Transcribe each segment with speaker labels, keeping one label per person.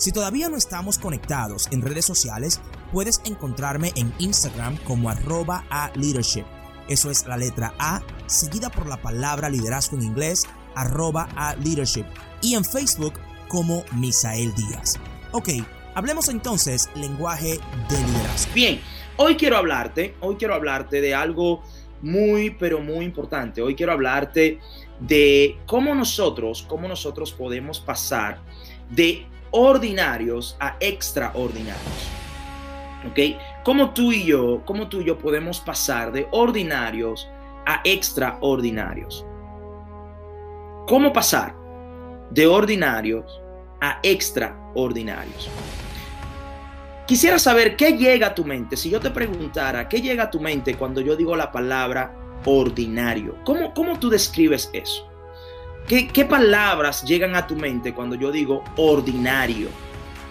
Speaker 1: Si todavía no estamos conectados en redes sociales, puedes encontrarme en Instagram como arroba a leadership. Eso es la letra A, seguida por la palabra liderazgo en inglés, arroba a leadership. Y en Facebook como Misael Díaz. Ok, hablemos entonces lenguaje de liderazgo.
Speaker 2: Bien, hoy quiero hablarte, hoy quiero hablarte de algo muy, pero muy importante. Hoy quiero hablarte de cómo nosotros, cómo nosotros podemos pasar de ordinarios a extraordinarios. ¿Ok? ¿Cómo tú y yo, cómo tú y yo podemos pasar de ordinarios a extraordinarios? ¿Cómo pasar de ordinarios a extraordinarios? Quisiera saber qué llega a tu mente. Si yo te preguntara, ¿qué llega a tu mente cuando yo digo la palabra ordinario? ¿Cómo, cómo tú describes eso? ¿Qué, ¿Qué palabras llegan a tu mente cuando yo digo ordinario?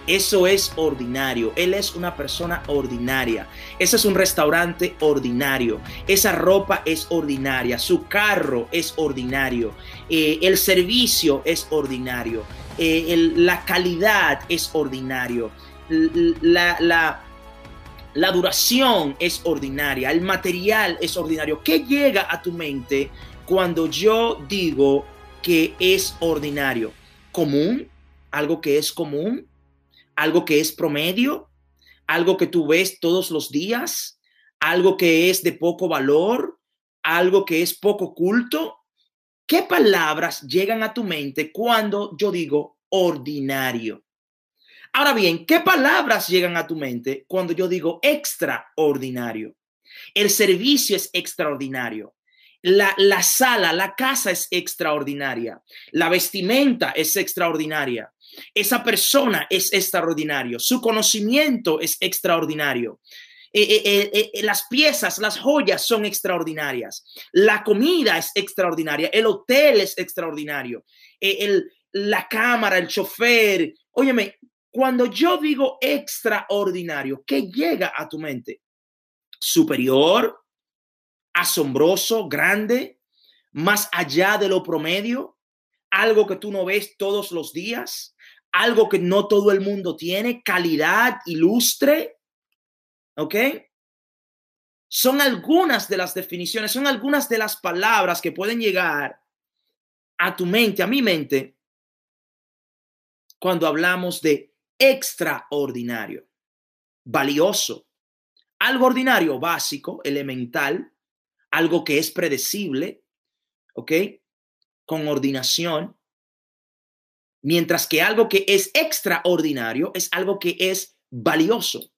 Speaker 2: Eso es ordinario. Él es una persona ordinaria. Ese es un restaurante ordinario. Esa ropa es ordinaria. Su carro es ordinario. Eh, el servicio es ordinario. Eh, la calidad es ordinario. La, la, la duración es ordinaria. El material es ordinario. ¿Qué llega a tu mente cuando yo digo que es ordinario? ¿Común? ¿Algo que es común? algo que es promedio, algo que tú ves todos los días, algo que es de poco valor, algo que es poco culto. ¿Qué palabras llegan a tu mente cuando yo digo ordinario? Ahora bien, ¿qué palabras llegan a tu mente cuando yo digo extraordinario? El servicio es extraordinario. La, la, sala, la casa es extraordinaria. La vestimenta es extraordinaria. Esa persona es extraordinario, su conocimiento es extraordinario. Eh, eh, eh, las piezas, las joyas son extraordinarias. La comida es extraordinaria. El hotel es extraordinario. El, la cámara, el chofer. Óyeme, cuando yo digo extraordinario, ¿qué llega a tu mente? Superior, asombroso, grande, más allá de lo promedio, algo que tú no ves todos los días, algo que no todo el mundo tiene, calidad, ilustre. ¿Ok? Son algunas de las definiciones, son algunas de las palabras que pueden llegar a tu mente, a mi mente, cuando hablamos de extraordinario, valioso, algo ordinario, básico, elemental, algo que es predecible, ¿ok? Con ordinación, Mientras que algo que es extraordinario es algo que es valioso,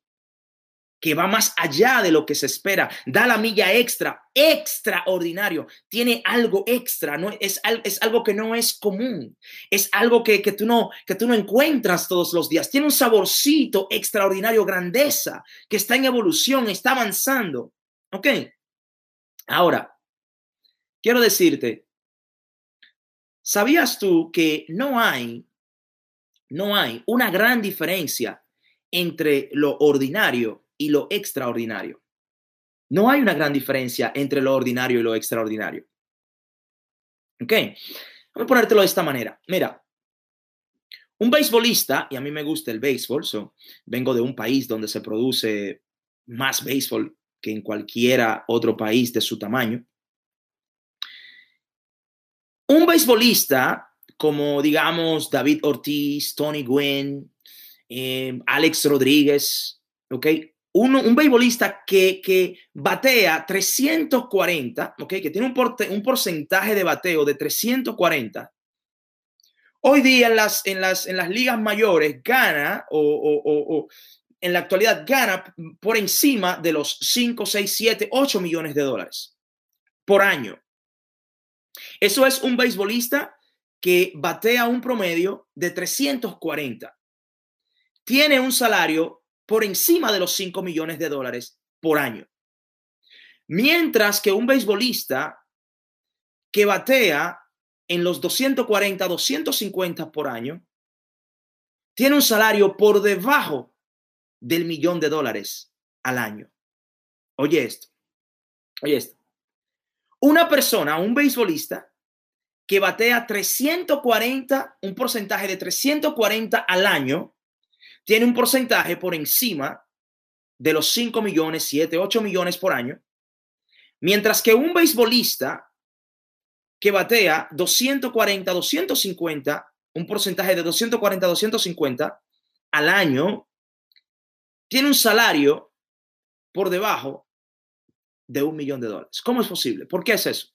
Speaker 2: que va más allá de lo que se espera, da la milla extra, extraordinario, tiene algo extra, no es, es algo que no es común, es algo que, que, tú no, que tú no encuentras todos los días, tiene un saborcito extraordinario, grandeza, que está en evolución, está avanzando. ¿Ok? Ahora, quiero decirte ¿Sabías tú que no hay, no hay una gran diferencia entre lo ordinario y lo extraordinario? No hay una gran diferencia entre lo ordinario y lo extraordinario. ¿Ok? Voy a ponértelo de esta manera. Mira, un beisbolista, y a mí me gusta el béisbol, so, vengo de un país donde se produce más béisbol que en cualquiera otro país de su tamaño. Un beisbolista como, digamos, David Ortiz, Tony Gwynn, eh, Alex Rodríguez, ¿ok? Un, un beisbolista que, que, batea 340, ¿ok? Que tiene un, porcentaje de bateo de 340. Hoy día en las, en las, en las ligas mayores gana o en la actualidad gana por encima de los 5, 6, 7, 8 millones de dólares por año. Eso es un beisbolista que batea un promedio de 340. tiene un salario por encima de los 5 millones de dólares por año. Mientras que un beisbolista que batea en los 240, 250 por año, tiene un salario por debajo del millón de dólares al año. Oye esto, oye esto. Una persona, un beisbolista, que batea 340, un porcentaje de 340 al año, tiene un porcentaje por encima de los 5 millones, 7, 8 millones por año, mientras que un beisbolista que batea 240, 250, un porcentaje de 240, 250 al año, tiene un salario por debajo de un millón de dólares. ¿Cómo es posible? ¿Por qué es eso?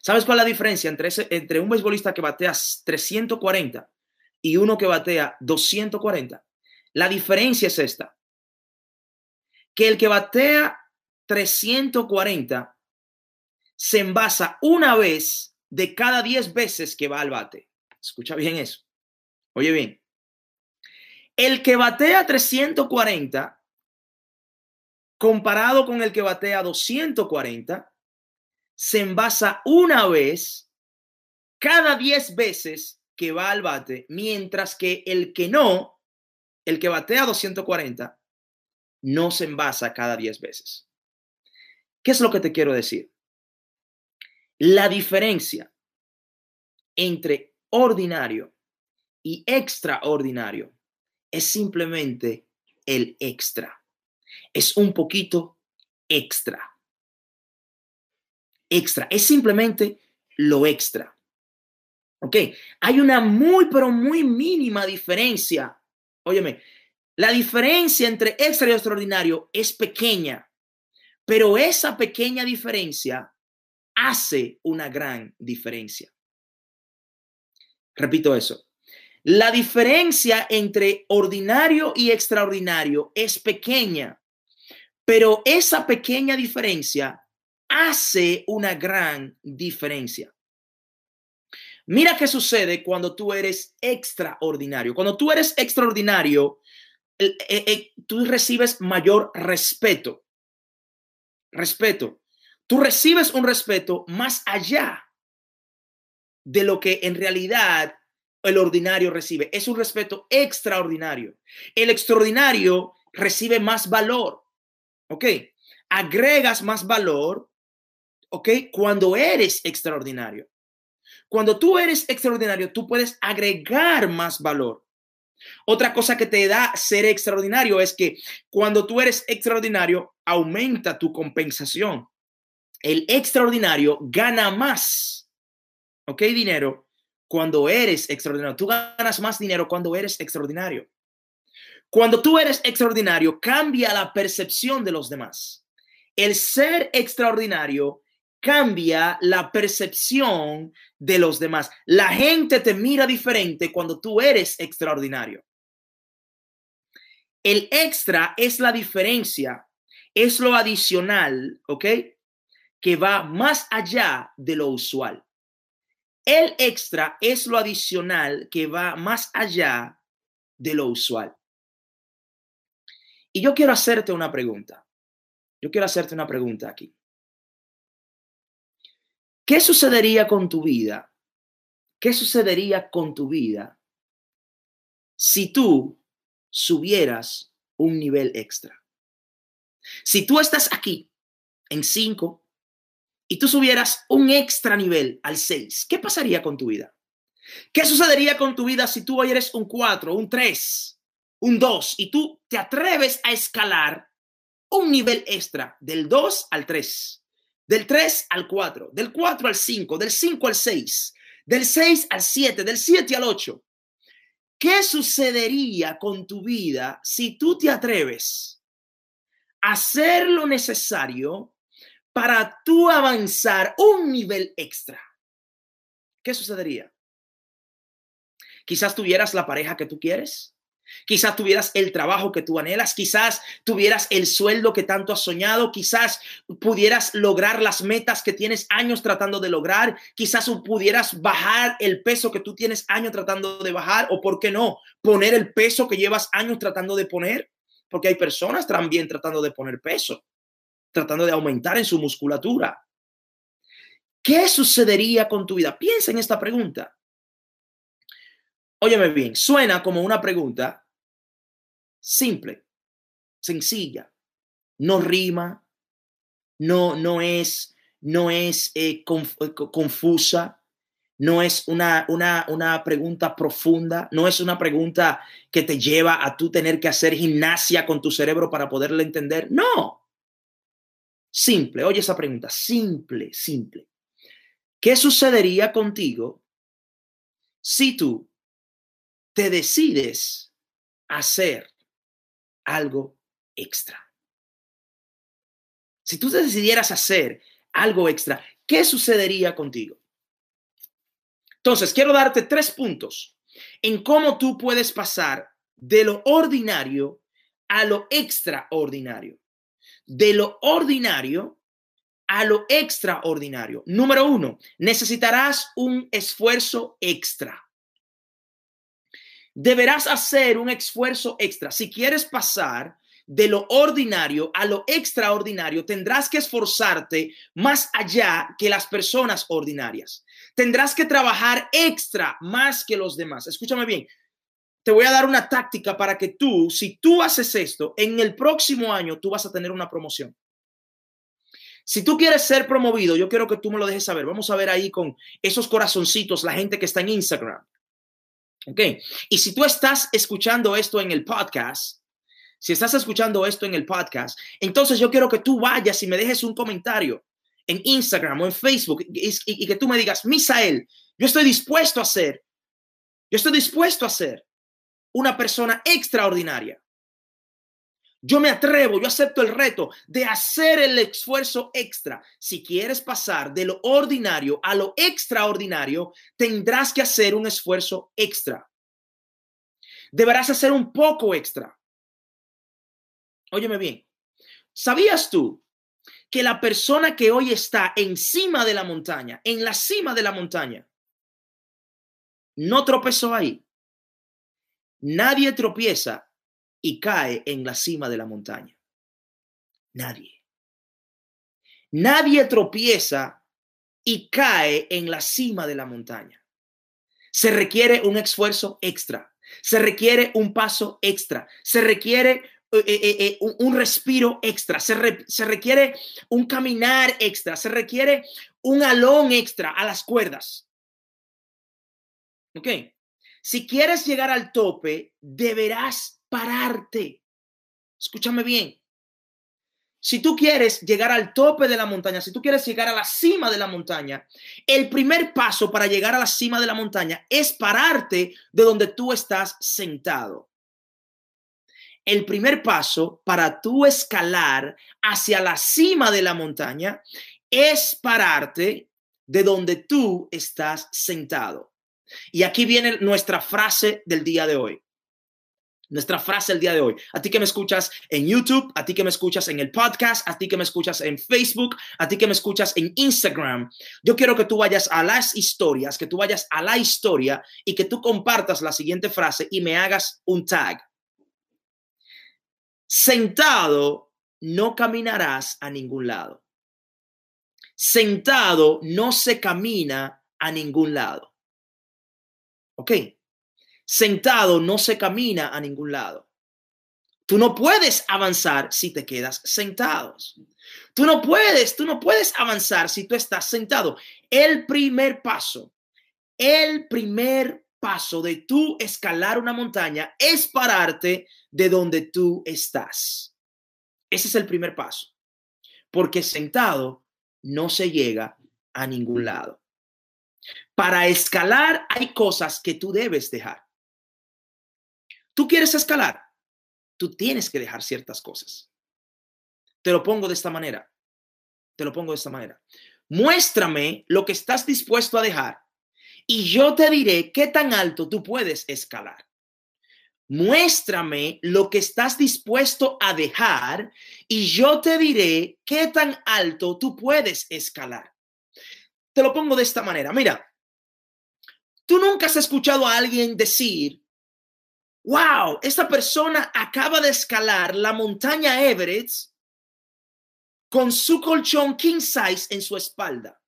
Speaker 2: ¿Sabes cuál es la diferencia entre, entre un beisbolista que batea 340 y uno que batea 240? La diferencia es esta. Que el que batea 340 se envasa una vez de cada 10 veces que va al bate. Escucha bien eso. Oye bien. El que batea 340 comparado con el que batea 240 se envasa una vez cada 10 veces que va al bate, mientras que el que no, el que batea 240, no se envasa cada 10 veces. ¿Qué es lo que te quiero decir? La diferencia entre ordinario y extraordinario es simplemente el extra. Es un poquito extra. Extra. Es simplemente lo extra. ¿Ok? Hay una muy, pero muy mínima diferencia. Óyeme, la diferencia entre extra y extraordinario es pequeña, pero esa pequeña diferencia hace una gran diferencia. Repito eso. La diferencia entre ordinario y extraordinario es pequeña, pero esa pequeña diferencia hace una gran diferencia. Mira qué sucede cuando tú eres extraordinario. Cuando tú eres extraordinario, eh, eh, tú recibes mayor respeto. Respeto tú recibes un respeto más allá de lo que en realidad el ordinario recibe. Es un respeto extraordinario. El extraordinario recibe más valor. ¿Ok? Agregas más valor. ¿Ok? Cuando eres extraordinario. Cuando tú eres extraordinario, tú puedes agregar más valor. Otra cosa que te da ser extraordinario es que cuando tú eres extraordinario, aumenta tu compensación el extraordinario gana más, ¿ok? Dinero cuando eres extraordinario. Tú ganas más dinero cuando eres extraordinario. Cuando tú eres extraordinario, cambia la percepción de los demás. El ser extraordinario cambia la percepción de los demás. La gente te mira diferente cuando tú eres extraordinario. El extra es la diferencia, es lo adicional, ¿ok? que va más allá de lo usual. El extra es lo adicional que va más allá de lo usual. Y yo quiero hacerte una pregunta. Yo quiero hacerte una pregunta aquí. ¿Qué sucedería con tu vida? ¿Qué sucedería con tu vida si tú subieras un nivel extra? Si tú estás aquí en 5, y tú subieras un extra nivel al 6, ¿qué pasaría con tu vida? ¿Qué sucedería con tu vida si tú hoy eres un 4, un 3, un 2 y tú te atreves a escalar un nivel extra del 2 al 3, del 3 al 4, del 4 al 5, del 5 al 6, del 6 al 7, del 7 al 8? ¿Qué sucedería con tu vida si tú te atreves a hacer lo necesario para tú avanzar un nivel extra, ¿qué sucedería? Quizás tuvieras la pareja que tú quieres. Quizás tuvieras el trabajo que tú anhelas, quizás tuvieras el sueldo que tanto has soñado, quizás pudieras lograr las metas que tienes años tratando de lograr, quizás pudieras bajar el peso que tú tienes años tratando de bajar o, ¿por qué no?, poner el peso que llevas años tratando de poner, porque hay personas también tratando de poner peso, tratando de aumentar en su musculatura. ¿Qué sucedería con tu vida? Piensa en esta pregunta. Óyeme bien, suena como una pregunta simple, sencilla, no rima, no, no es, no es eh, eh, confusa, no es una, una, una pregunta profunda, no es una pregunta que te lleva a tú tener que hacer gimnasia con tu cerebro para poderla entender. No. Simple, oye esa pregunta, simple, simple. ¿Qué sucedería contigo si tú te decides hacer algo extra. Si tú te decidieras hacer algo extra, ¿qué sucedería contigo? Entonces, quiero darte tres puntos en cómo tú puedes pasar de lo ordinario a lo extraordinario. De lo ordinario a lo extraordinario. Número uno, necesitarás un esfuerzo extra deberás hacer un esfuerzo extra. Si quieres pasar de lo ordinario a lo extraordinario, tendrás que esforzarte más allá que las personas ordinarias. Tendrás que trabajar extra más que los demás. Escúchame bien. Te voy a dar una táctica para que tú, si tú haces esto, en el próximo año tú vas a tener una promoción. Si tú quieres ser promovido, yo quiero que tú me lo dejes saber. Vamos a ver ahí con esos corazoncitos, la gente que está en Instagram. Ok. Y si tú estás escuchando esto en el podcast, si estás escuchando esto en el podcast, entonces yo quiero que tú vayas y me dejes un comentario en Instagram o en Facebook y, que tú me digas, Misael, yo estoy dispuesto a ser, yo estoy dispuesto a ser una persona extraordinaria. Yo me atrevo, yo acepto el reto de hacer el esfuerzo extra. Si quieres pasar de lo ordinario a lo extraordinario, tendrás que hacer un esfuerzo extra. Deberás hacer un poco extra. Óyeme bien. ¿Sabías tú que la persona que hoy está encima de la montaña, en la cima de la montaña, no tropezó ahí? Nadie tropieza y cae en la cima de la montaña. Nadie. Nadie tropieza y cae en la cima de la montaña. Se requiere un esfuerzo extra, se requiere un paso extra, se requiere eh, eh, eh, un, respiro extra, se, se requiere un caminar extra, se requiere un alón extra a las cuerdas. ¿Ok? Si quieres llegar al tope, deberás pararte. Escúchame bien. Si tú quieres llegar al tope de la montaña, si tú quieres llegar a la cima de la montaña, el primer paso para llegar a la cima de la montaña es pararte de donde tú estás sentado. El primer paso para tú escalar hacia la cima de la montaña es pararte de donde tú estás sentado. Y aquí viene nuestra frase del día de hoy nuestra frase el día de hoy. A ti que me escuchas en YouTube, a ti que me escuchas en el podcast, a ti que me escuchas en Facebook, a ti que me escuchas en Instagram. Yo quiero que tú vayas a las historias, que tú vayas a la historia y que tú compartas la siguiente frase y me hagas un tag. Sentado no caminarás a ningún lado. Sentado no se camina a ningún lado. ¿Ok? Sentado no se camina a ningún lado. Tú no puedes avanzar si te quedas sentados. Tú no puedes, tú no puedes avanzar si tú estás sentado. El primer paso, el primer paso de tú escalar una montaña es pararte de donde tú estás. Ese es el primer paso. Porque sentado no se llega a ningún lado. Para escalar hay cosas que tú debes dejar. Tú quieres escalar, tú tienes que dejar ciertas cosas. Te lo pongo de esta manera. Te lo pongo de esta manera. Muéstrame lo que estás dispuesto a dejar y yo te diré qué tan alto tú puedes escalar. muéstrame lo que estás dispuesto a dejar y yo te diré qué tan alto tú puedes escalar. Te lo pongo de esta manera. Mira, tú nunca has escuchado a alguien decir, wow, esta persona acaba de escalar la montaña Everest con su colchón king size en su espalda.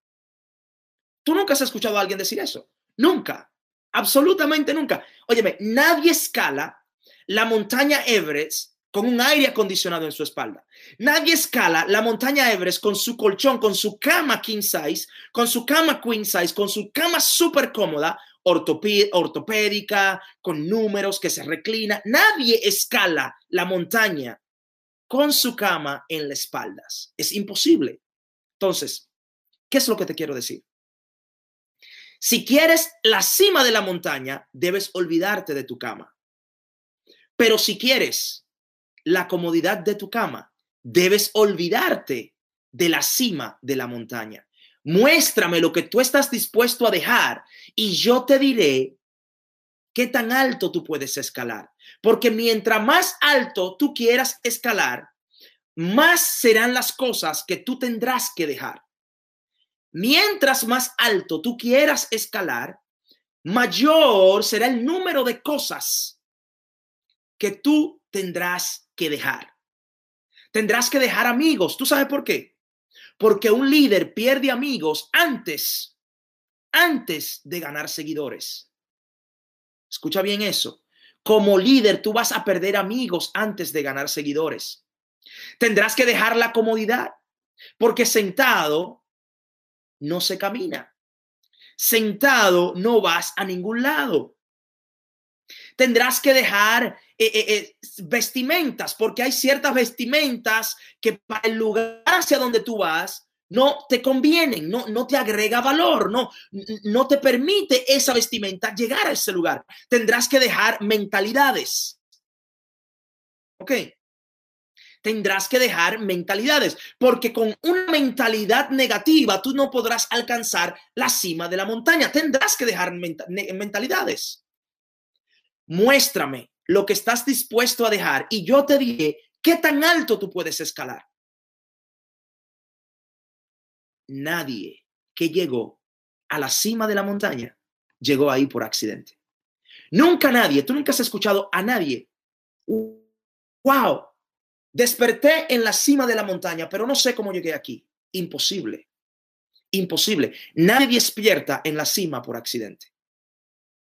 Speaker 2: Tú nunca has escuchado a alguien decir eso. Nunca. Absolutamente nunca. Óyeme, nadie escala la montaña Everest con un aire acondicionado en su espalda. Nadie escala la montaña Everest con su colchón, con su cama king size, con su cama queen size, con su cama súper cómoda, ortopédica, con números que se reclina. Nadie escala la montaña con su cama en las espaldas. Es imposible. Entonces, ¿qué es lo que te quiero decir? Si quieres la cima de la montaña, debes olvidarte de tu cama. Pero si quieres la comodidad de tu cama, debes olvidarte de la cima de la montaña. Muéstrame lo que tú estás dispuesto a dejar y yo te diré qué tan alto tú puedes escalar. Porque mientras más alto tú quieras escalar, más serán las cosas que tú tendrás que dejar. Mientras más alto tú quieras escalar, mayor será el número de cosas que tú tendrás que dejar. Tendrás que dejar amigos. ¿Tú sabes por qué? Porque un líder pierde amigos antes, antes de ganar seguidores. Escucha bien eso. Como líder, tú vas a perder amigos antes de ganar seguidores. Tendrás que dejar la comodidad, porque sentado no se camina. Sentado no vas a ningún lado. Tendrás que dejar eh, eh, eh, vestimentas, porque hay ciertas vestimentas que para el lugar hacia donde tú vas no te convienen, no, no te agrega valor, no, no te permite esa vestimenta llegar a ese lugar. Tendrás que dejar mentalidades. ¿Ok? tendrás que dejar mentalidades, porque con una mentalidad negativa tú no podrás alcanzar la cima de la montaña. Tendrás que dejar mentalidades. Muéstrame lo que estás dispuesto a dejar y yo te diré qué tan alto tú puedes escalar. Nadie que llegó a la cima de la montaña llegó ahí por accidente. Nunca nadie, tú nunca has escuchado a nadie. Wow, Desperté en la cima de la montaña, pero no sé cómo llegué aquí. Imposible. Imposible. Nadie despierta en la cima por accidente.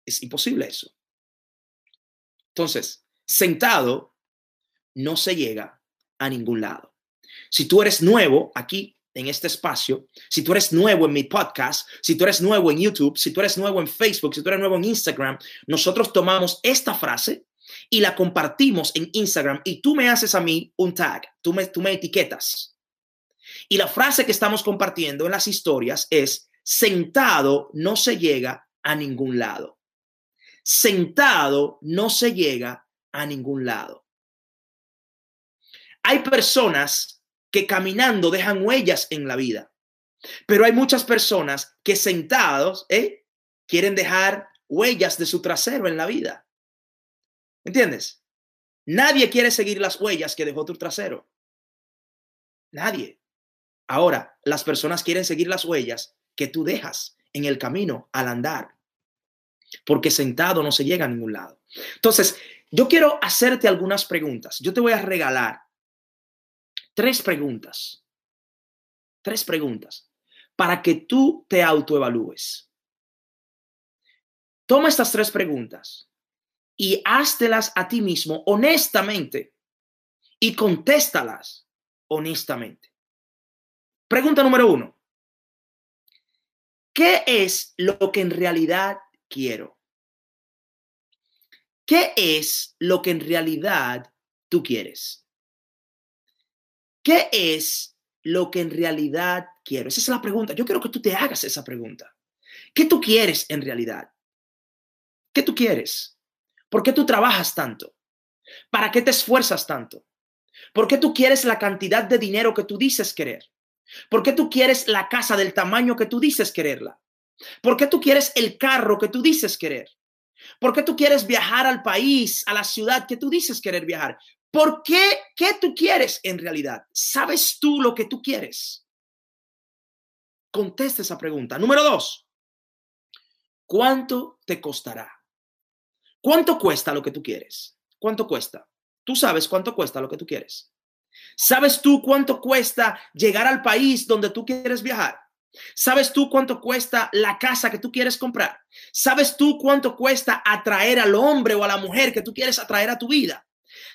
Speaker 2: Es imposible eso. Entonces, sentado no se llega a ningún lado. Si tú eres nuevo aquí en este espacio, si tú eres nuevo en mi podcast, si tú eres nuevo en YouTube, si tú eres nuevo en Facebook, si tú eres nuevo en Instagram, nosotros tomamos esta frase y la compartimos en Instagram y tú me haces a mí un tag, tú me, tú me etiquetas. Y la frase que estamos compartiendo en las historias es, sentado no se llega a ningún lado. Sentado no se llega a ningún lado. Hay personas que caminando dejan huellas en la vida, pero hay muchas personas que sentados ¿eh? quieren dejar huellas de su trasero en la vida. ¿Entiendes? Nadie quiere seguir las huellas que dejó tu trasero. Nadie. Ahora, las personas quieren seguir las huellas que tú dejas en el camino al andar. Porque sentado no se llega a ningún lado. Entonces, yo quiero hacerte algunas preguntas. Yo te voy a regalar tres preguntas. Tres preguntas para que tú te autoevalúes. Toma estas tres preguntas y háztelas a ti mismo honestamente y contéstalas honestamente. Pregunta número uno. ¿Qué es lo que en realidad quiero? ¿Qué es lo que en realidad tú quieres? ¿Qué es lo que en realidad quiero? Esa es la pregunta. Yo quiero que tú te hagas esa pregunta. ¿Qué tú quieres en realidad? ¿Qué tú quieres? ¿Por qué tú trabajas tanto? ¿Para qué te esfuerzas tanto? ¿Por qué tú quieres la cantidad de dinero que tú dices querer? ¿Por qué tú quieres la casa del tamaño que tú dices quererla? ¿Por qué tú quieres el carro que tú dices querer? ¿Por qué tú quieres viajar al país, a la ciudad que tú dices querer viajar? ¿Por qué? ¿Qué tú quieres en realidad? ¿Sabes tú lo que tú quieres? Contesta esa pregunta. Número dos, ¿cuánto te costará? ¿Cuánto cuesta lo que tú quieres? ¿Cuánto cuesta? Tú sabes cuánto cuesta lo que tú quieres. ¿Sabes tú cuánto cuesta llegar al país donde tú quieres viajar? ¿Sabes tú cuánto cuesta la casa que tú quieres comprar? ¿Sabes tú cuánto cuesta atraer al hombre o a la mujer que tú quieres atraer a tu vida?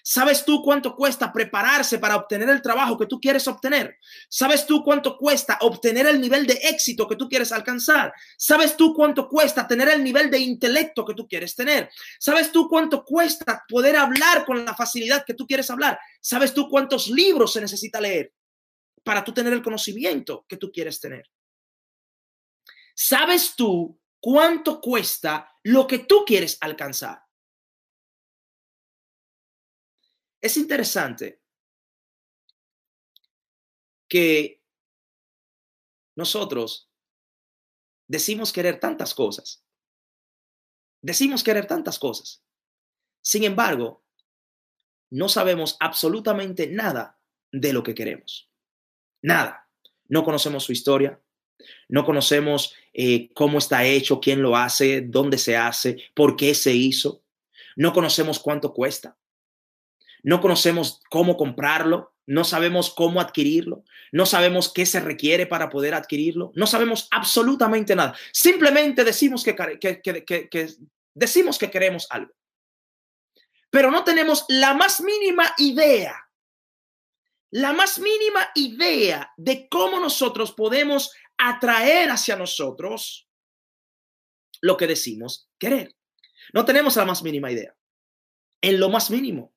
Speaker 2: ¿Sabes tú cuánto cuesta prepararse para obtener el trabajo que tú quieres obtener? ¿Sabes tú cuánto cuesta obtener el nivel de éxito que tú quieres alcanzar? ¿Sabes tú cuánto cuesta tener el nivel de intelecto que tú quieres tener? ¿Sabes tú cuánto cuesta poder hablar con la facilidad que tú quieres hablar? ¿Sabes tú cuántos libros se necesita leer para tú tener el conocimiento que tú quieres tener? ¿Sabes tú cuánto cuesta lo que tú quieres alcanzar? Es interesante que nosotros decimos querer tantas cosas. Decimos querer tantas cosas. Sin embargo, no sabemos absolutamente nada de lo que queremos. Nada. No conocemos su historia. No conocemos eh, cómo está hecho, quién lo hace, dónde se hace, por qué se hizo. No conocemos cuánto cuesta. No conocemos cómo comprarlo, no sabemos cómo adquirirlo, no sabemos qué se requiere para poder adquirirlo, no sabemos absolutamente nada. Simplemente decimos que, decimos que queremos algo, pero no tenemos la más mínima idea, la más mínima idea de cómo nosotros podemos atraer hacia nosotros lo que decimos querer. No tenemos la más mínima idea. En lo más mínimo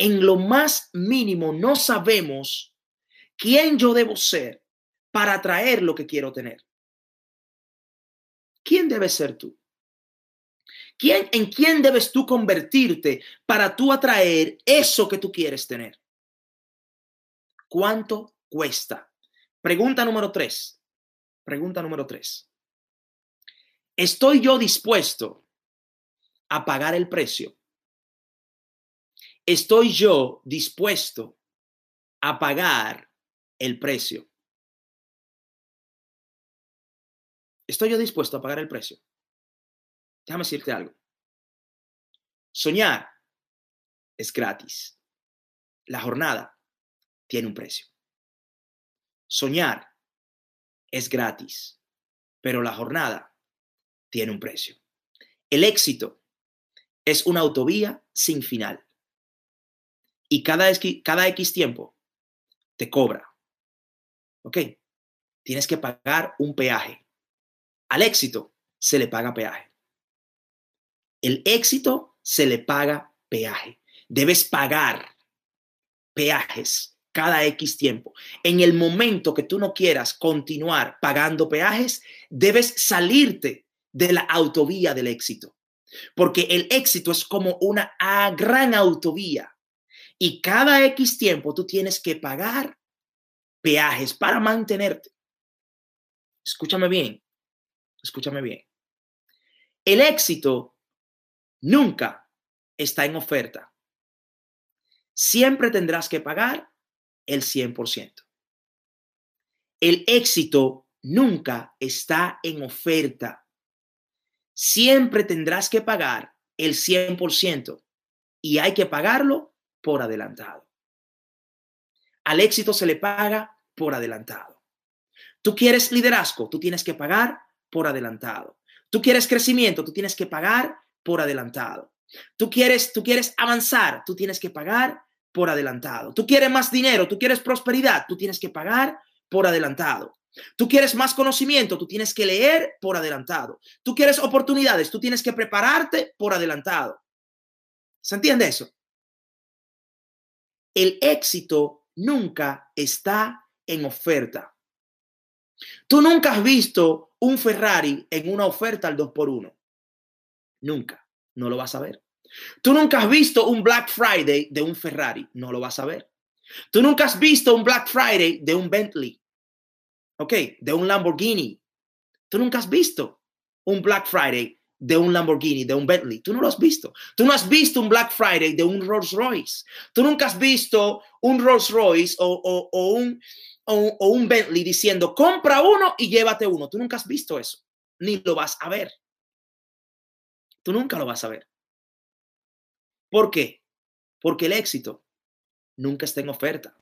Speaker 2: en lo más mínimo no sabemos quién yo debo ser para atraer lo que quiero tener. ¿Quién debes ser tú? ¿Quién, ¿En quién debes tú convertirte para tú atraer eso que tú quieres tener? ¿Cuánto cuesta? Pregunta número tres. Pregunta número tres. ¿Estoy yo dispuesto a pagar el precio ¿Estoy yo dispuesto a pagar el precio? ¿Estoy yo dispuesto a pagar el precio? Déjame decirte algo. Soñar es gratis. La jornada tiene un precio. Soñar es gratis, pero la jornada tiene un precio. El éxito es una autovía sin final y cada, cada X tiempo te cobra. ¿Ok? Tienes que pagar un peaje. Al éxito se le paga peaje. El éxito se le paga peaje. Debes pagar peajes cada X tiempo. En el momento que tú no quieras continuar pagando peajes, debes salirte de la autovía del éxito. Porque el éxito es como una gran autovía y cada X tiempo tú tienes que pagar peajes para mantenerte. Escúchame bien, escúchame bien. El éxito nunca está en oferta. Siempre tendrás que pagar el 100%. El éxito nunca está en oferta. Siempre tendrás que pagar el 100% y hay que pagarlo por adelantado. Al éxito se le paga por adelantado. Tú quieres liderazgo, tú tienes que pagar por adelantado. Tú quieres crecimiento, tú tienes que pagar por adelantado. Tú quieres, tú quieres avanzar, tú tienes que pagar por adelantado. Tú quieres más dinero, tú quieres prosperidad, tú tienes que pagar por adelantado. Tú quieres más conocimiento, tú tienes que leer por adelantado. Tú quieres oportunidades, tú tienes que prepararte por adelantado. ¿Se entiende eso? el éxito nunca está en oferta. Tú nunca has visto un Ferrari en una oferta al 2x1. Nunca. No lo vas a ver. Tú nunca has visto un Black Friday de un Ferrari. No lo vas a ver. Tú nunca has visto un Black Friday de un Bentley. ¿Ok? De un Lamborghini. Tú nunca has visto un Black Friday de un Lamborghini, de un Bentley. Tú no lo has visto. Tú no has visto un Black Friday de un Rolls Royce. Tú nunca has visto un Rolls Royce o, un, o un Bentley diciendo, compra uno y llévate uno. Tú nunca has visto eso. Ni lo vas a ver. Tú nunca lo vas a ver. ¿Por qué? Porque el éxito nunca está en oferta.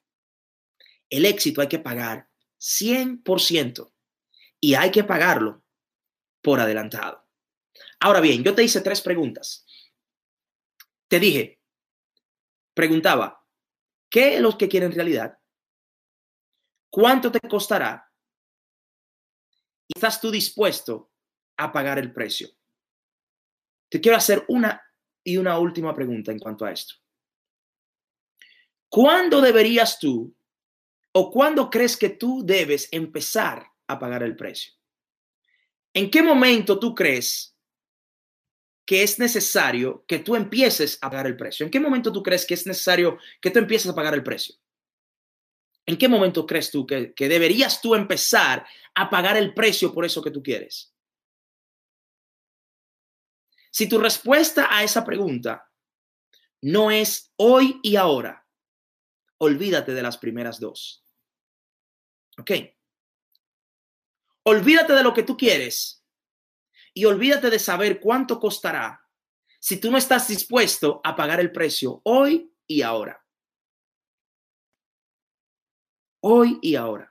Speaker 2: El éxito hay que pagar 100% y hay que pagarlo por adelantado. Ahora bien, yo te hice tres preguntas. Te dije, preguntaba, ¿qué es lo que quieren en realidad? ¿Cuánto te costará? ¿Y estás tú dispuesto a pagar el precio? Te quiero hacer una y una última pregunta en cuanto a esto. ¿Cuándo deberías tú o cuándo crees que tú debes empezar a pagar el precio? ¿En qué momento tú crees que es necesario que tú empieces a pagar el precio? ¿En qué momento tú crees que es necesario que tú empieces a pagar el precio? ¿En qué momento crees tú que, que deberías tú empezar a pagar el precio por eso que tú quieres? Si tu respuesta a esa pregunta no es hoy y ahora, olvídate de las primeras dos. ¿Ok? Olvídate de lo que tú quieres y olvídate de saber cuánto costará si tú no estás dispuesto a pagar el precio hoy y ahora. Hoy y ahora.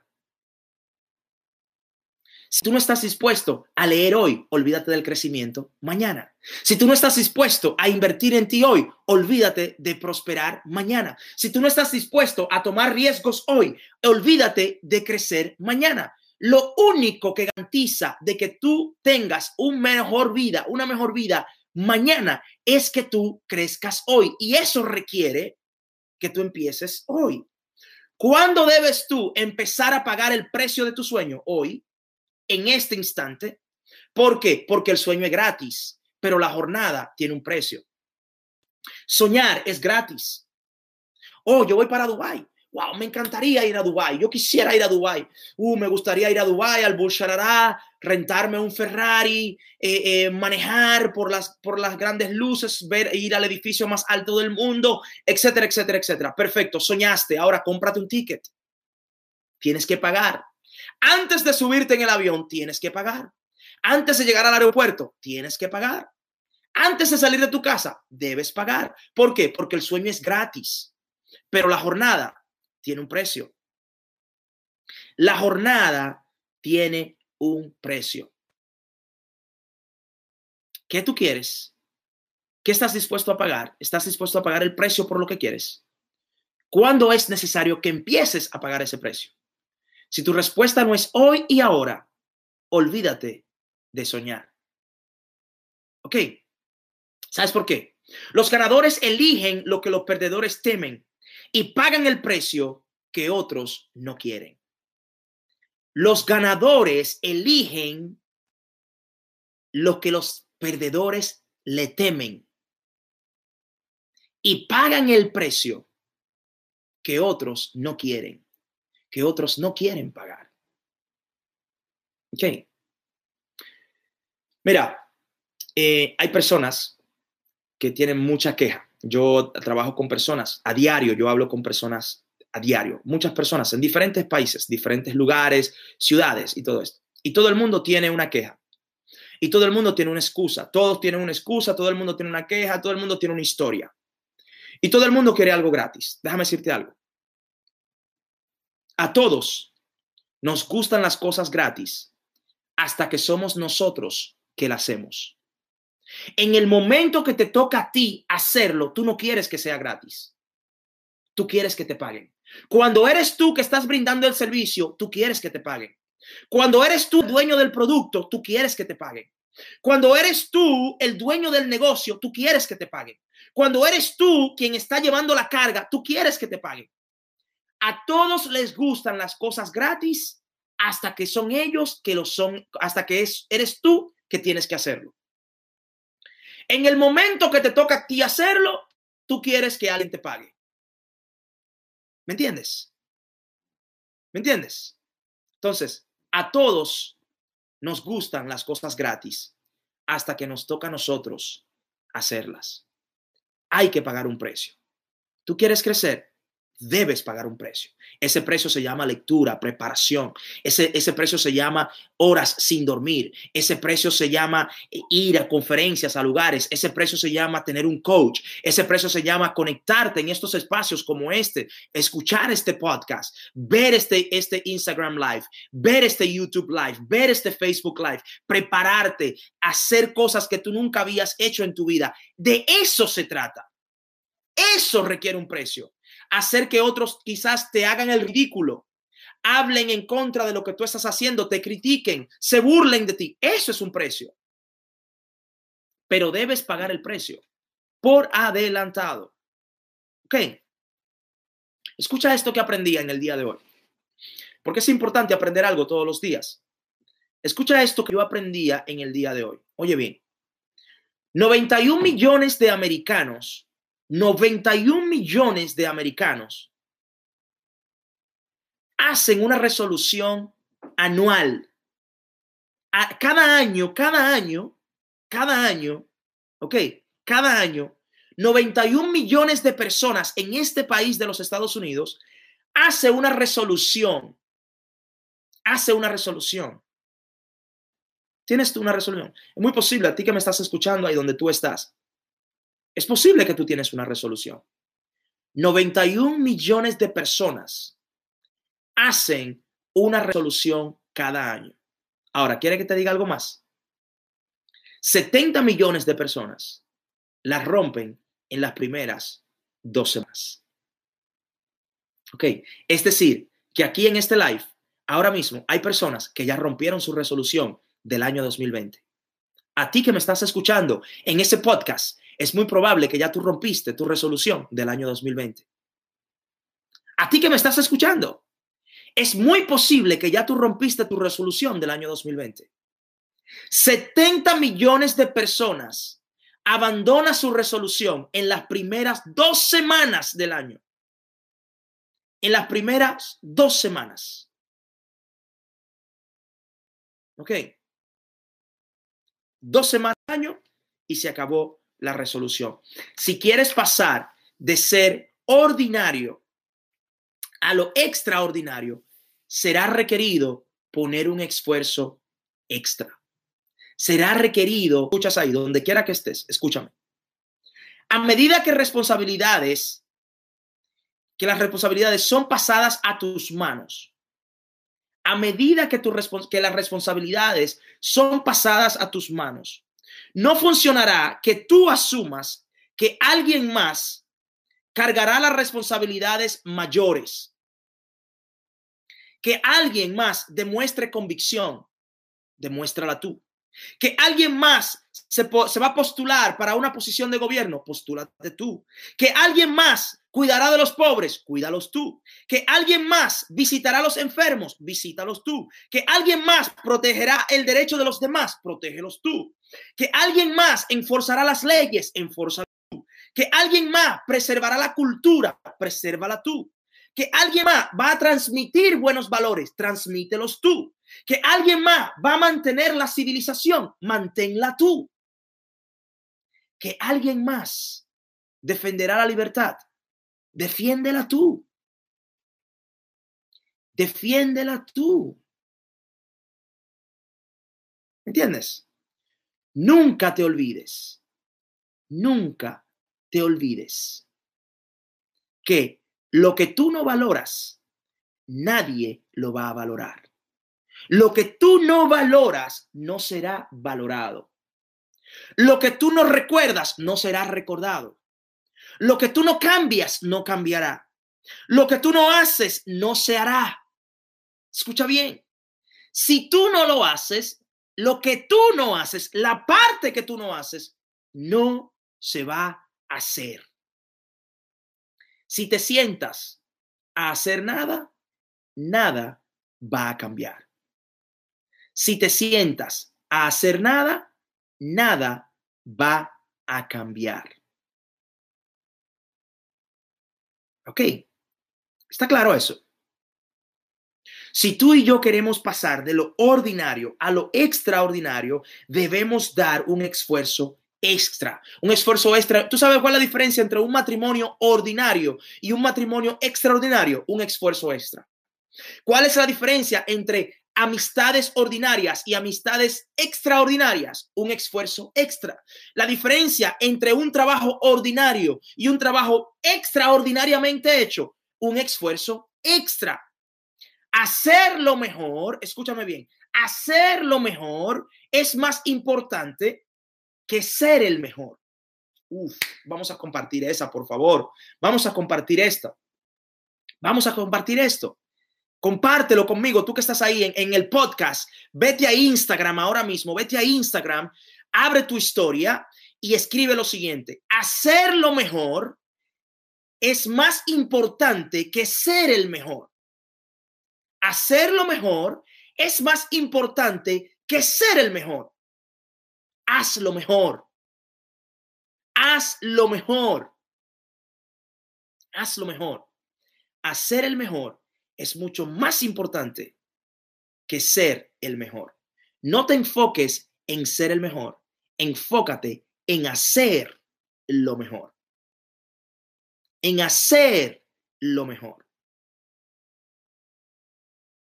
Speaker 2: Si tú no estás dispuesto a leer hoy, olvídate del crecimiento mañana. Si tú no estás dispuesto a invertir en ti hoy, olvídate de prosperar mañana. Si tú no estás dispuesto a tomar riesgos hoy, olvídate de crecer mañana. Lo único que garantiza de que tú tengas una mejor vida, una mejor vida mañana es que tú crezcas hoy y eso requiere que tú empieces hoy. ¿Cuándo debes tú empezar a pagar el precio de tu sueño? Hoy en este instante. ¿Por qué? Porque el sueño es gratis, pero la jornada tiene un precio. Soñar es gratis. Oh, yo voy para Dubai. Wow, me encantaría ir a Dubai. Yo quisiera ir a Dubai. Uh, me gustaría ir a Dubai, al Burj rentarme un Ferrari, eh, eh, manejar por las, por las grandes luces, ver ir al edificio más alto del mundo, etcétera, etcétera, etcétera. Perfecto, soñaste. Ahora cómprate un ticket. Tienes que pagar. Antes de subirte en el avión, tienes que pagar. Antes de llegar al aeropuerto, tienes que pagar. Antes de salir de tu casa, debes pagar. ¿Por qué? Porque el sueño es gratis, pero la jornada tiene un precio. La jornada tiene un precio. ¿Qué tú quieres? ¿Qué estás dispuesto a pagar? ¿Estás dispuesto a pagar el precio por lo que quieres? ¿Cuándo es necesario que empieces a pagar ese precio? Si tu respuesta no es hoy y ahora, olvídate de soñar. ¿Ok? ¿Sabes por qué? Los ganadores eligen lo que los perdedores temen y pagan el precio que otros no quieren. Los ganadores eligen lo que los perdedores le temen y pagan el precio que otros no quieren que otros no quieren pagar. Ok. Mira, eh, hay personas que tienen mucha queja. Yo trabajo con personas a diario, yo hablo con personas a diario, muchas personas en diferentes países, diferentes lugares, ciudades y todo esto. Y todo el mundo tiene una queja. Y todo el mundo tiene una excusa. Todos tienen una excusa, todo el mundo tiene una queja, todo el mundo tiene una historia. Y todo el mundo quiere algo gratis. Déjame decirte algo. A todos nos gustan las cosas gratis hasta que somos nosotros que las hacemos. En el momento que te toca a ti hacerlo, tú no quieres que sea gratis. Tú quieres que te paguen. Cuando eres tú que estás brindando el servicio, tú quieres que te paguen. Cuando eres tú dueño del producto, tú quieres que te paguen. Cuando eres tú el dueño del negocio, tú quieres que te paguen. Cuando eres tú quien está llevando la carga, tú quieres que te paguen. A todos les gustan las cosas gratis hasta que son ellos que lo son, hasta que es, eres tú que tienes que hacerlo. En el momento que te toca a ti hacerlo, tú quieres que alguien te pague. ¿Me entiendes? ¿Me entiendes? Entonces, a todos nos gustan las cosas gratis hasta que nos toca a nosotros hacerlas. Hay que pagar un precio. ¿Tú quieres crecer? Debes pagar un precio. Ese precio se llama lectura, preparación. Ese, ese precio se llama horas sin dormir. Ese precio se llama eh, ir a conferencias, a lugares. Ese precio se llama tener un coach. Ese precio se llama conectarte en estos espacios como este, escuchar este podcast, ver este, este Instagram Live, ver este YouTube Live, ver este Facebook Live, prepararte, hacer cosas que tú nunca habías hecho en tu vida. De eso se trata. Eso requiere un precio hacer que otros quizás te hagan el ridículo, hablen en contra de lo que tú estás haciendo, te critiquen, se burlen de ti. Eso es un precio. Pero debes pagar el precio por adelantado. Ok. Escucha esto que aprendí en el día de hoy. Porque es importante aprender algo todos los días. Escucha esto que yo aprendía en el día de hoy. Oye bien, 91 millones de americanos 91 millones de americanos hacen una resolución anual. A cada año, cada año, cada año, ok, cada año, 91 millones de personas en este país de los Estados Unidos hace una resolución. Hace una resolución. Tienes tú una resolución. Es muy posible a ti que me estás escuchando ahí donde tú estás es posible que tú tienes una resolución. 91 millones de personas hacen una resolución cada año. Ahora, ¿quiere que te diga algo más? 70 millones de personas las rompen en las primeras dos semanas. Ok, es decir, que aquí en este live, ahora mismo, hay personas que ya rompieron su resolución del año 2020. A ti que me estás escuchando en ese podcast, es muy probable que ya tú rompiste tu resolución del año 2020. A ti que me estás escuchando, es muy posible que ya tú rompiste tu resolución del año 2020. 70 millones de personas abandonan su resolución en las primeras dos semanas del año. En las primeras dos semanas. ¿Ok? Dos semanas del año y se acabó la resolución. Si quieres pasar de ser ordinario a lo extraordinario, será requerido poner un esfuerzo extra. Será requerido, escuchas ahí, donde quiera que estés, escúchame. A medida que responsabilidades, que las responsabilidades son pasadas a tus manos, a medida que, que las responsabilidades son pasadas a tus manos, no funcionará que tú asumas que alguien más cargará las responsabilidades mayores. Que alguien más demuestre convicción, demuéstrala tú. Que alguien más se, va a postular para una posición de gobierno, postúlate tú. Que alguien más cuidará de los pobres, cuídalos tú. Que alguien más visitará a los enfermos, visítalos tú. Que alguien más protegerá el derecho de los demás, protégelos tú. Que alguien más enforzará las leyes, enfórzala tú. Que alguien más preservará la cultura, presérvala tú. Que alguien más va a transmitir buenos valores, transmítelos tú. Que alguien más va a mantener la civilización, manténla tú. Que alguien más defenderá la libertad, defiéndela tú. Defiéndela tú. ¿Entiendes? Nunca te olvides, nunca te olvides que lo que tú no valoras, nadie lo va a valorar. Lo que tú no valoras no será valorado. Lo que tú no recuerdas no será recordado. Lo que tú no cambias no cambiará. Lo que tú no haces no se hará. Escucha bien. Si tú no lo haces, lo que tú no haces, la parte que tú no haces, no se va a hacer. Si te sientas a hacer nada, nada va a cambiar. Si te sientas a hacer nada, nada va a cambiar. ¿Ok? ¿Está claro eso? Si tú y yo queremos pasar de lo ordinario a lo extraordinario, debemos dar un esfuerzo extra, un esfuerzo extra. ¿Tú sabes cuál es la diferencia entre un matrimonio ordinario y un matrimonio extraordinario? Un esfuerzo extra. ¿Cuál es la diferencia entre amistades ordinarias y amistades extraordinarias? Un esfuerzo extra. La diferencia entre un trabajo ordinario y un trabajo extraordinariamente hecho, un esfuerzo extra. Hacerlo mejor, escúchame bien, hacerlo mejor es más importante que ser el mejor. Uf, vamos a compartir esa, por favor. Vamos a compartir esta. Vamos a compartir esto. Compártelo conmigo, tú que estás ahí en, el podcast. Vete a Instagram ahora mismo, vete a Instagram, abre tu historia y escribe lo siguiente. Hacerlo mejor es más importante que ser el mejor. Hacerlo mejor es más importante que ser el mejor haz lo mejor. Haz lo mejor. Haz lo mejor. Hacer el mejor es mucho más importante que ser el mejor. No te enfoques en ser el mejor. Enfócate en hacer lo mejor. En hacer lo mejor.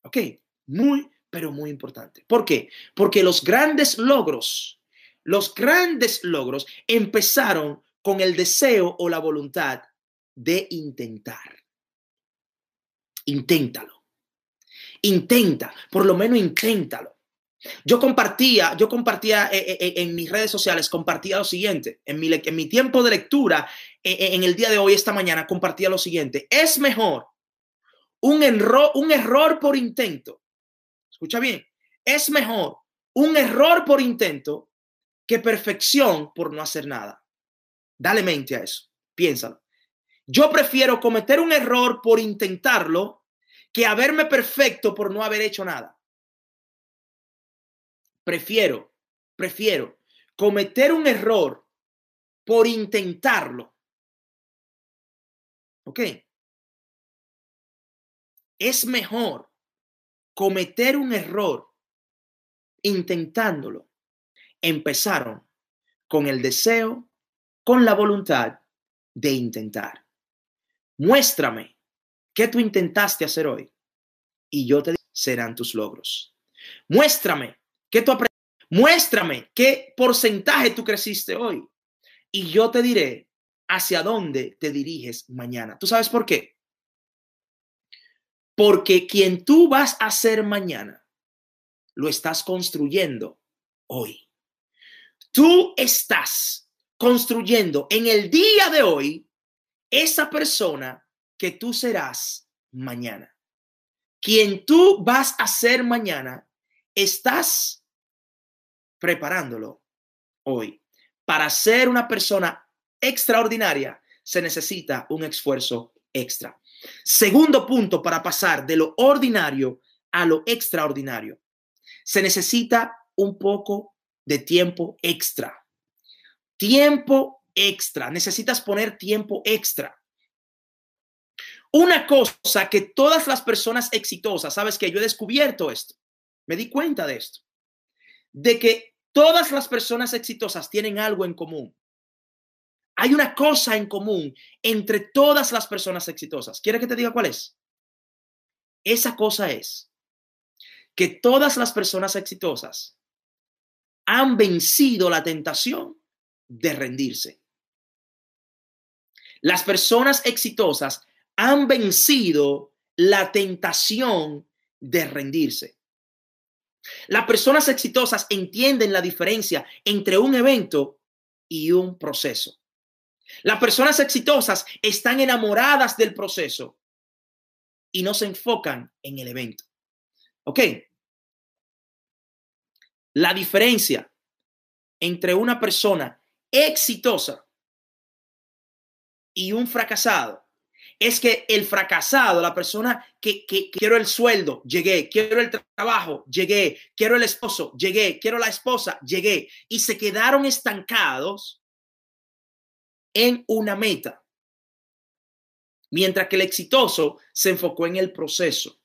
Speaker 2: ¿Ok? Muy, pero muy importante. ¿Por qué? Porque los grandes logros los grandes logros empezaron con el deseo o la voluntad de intentar. Inténtalo. Intenta, por lo menos inténtalo. Yo compartía, yo compartía eh, eh, eh, en, mis redes sociales, compartía lo siguiente, en mi, tiempo de lectura, en el día de hoy, esta mañana, compartía lo siguiente. Es mejor un, un error por intento. Escucha bien, es mejor un error por intento que perfección por no hacer nada. Dale mente a eso, piénsalo. Yo prefiero cometer un error por intentarlo que haberme perfecto por no haber hecho nada. Prefiero, prefiero cometer un error por intentarlo. ¿Ok? Es mejor cometer un error intentándolo empezaron con el deseo, con la voluntad de intentar. Muéstrame qué tú intentaste hacer hoy y yo te diré, serán tus logros. Muéstrame qué tú aprendiste. Muéstrame qué porcentaje tú creciste hoy y yo te diré hacia dónde te diriges mañana. ¿Tú sabes por qué? Porque quien tú vas a ser mañana, lo estás construyendo hoy. Tú estás construyendo en el día de hoy esa persona que tú serás mañana. Quien tú vas a ser mañana, estás preparándolo hoy. Para ser una persona extraordinaria se necesita un esfuerzo extra. Segundo punto para pasar de lo ordinario a lo extraordinario. Se necesita un poco de tiempo extra. Tiempo extra. Necesitas poner tiempo extra. Una cosa que todas las personas exitosas, sabes que yo he descubierto esto, me di cuenta de esto, de que todas las personas exitosas tienen algo en común. Hay una cosa en común entre todas las personas exitosas. ¿Quiere que te diga cuál es? Esa cosa es que todas las personas exitosas han vencido la tentación de rendirse. Las personas exitosas han vencido la tentación de rendirse. Las personas exitosas entienden la diferencia entre un evento y un proceso. Las personas exitosas están enamoradas del proceso y no se enfocan en el evento. ¿Ok? La diferencia entre una persona exitosa y un fracasado es que el fracasado, la persona que, quiero el sueldo, llegué, quiero el trabajo, llegué, quiero el esposo, llegué, quiero la esposa, llegué, y se quedaron estancados en una meta. Mientras que el exitoso se enfocó en el proceso.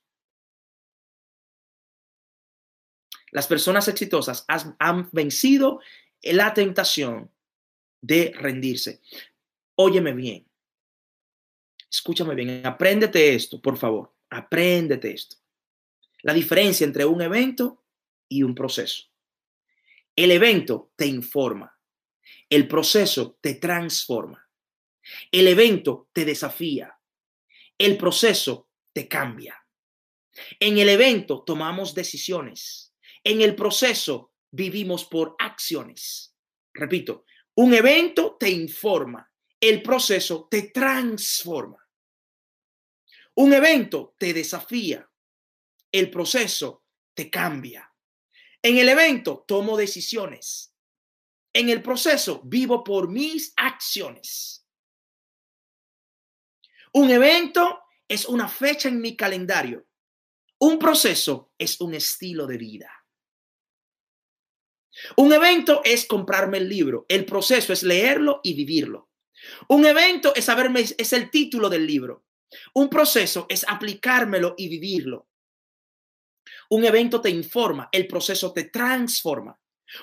Speaker 2: Las personas exitosas han vencido la tentación de rendirse. Óyeme bien. Escúchame bien. Apréndete esto, por favor. Apréndete esto. La diferencia entre un evento y un proceso. El evento te informa. El proceso te transforma. El evento te desafía. El proceso te cambia. En el evento tomamos decisiones. En el proceso vivimos por acciones. Repito, un evento te informa. El proceso te transforma. Un evento te desafía. El proceso te cambia. En el evento tomo decisiones. En el proceso vivo por mis acciones. Un evento es una fecha en mi calendario. Un proceso es un estilo de vida. Un evento es comprarme el libro. El proceso es leerlo y vivirlo. Un evento es saberme, es el título del libro. Un proceso es aplicármelo y vivirlo. Un evento te informa, el proceso te transforma.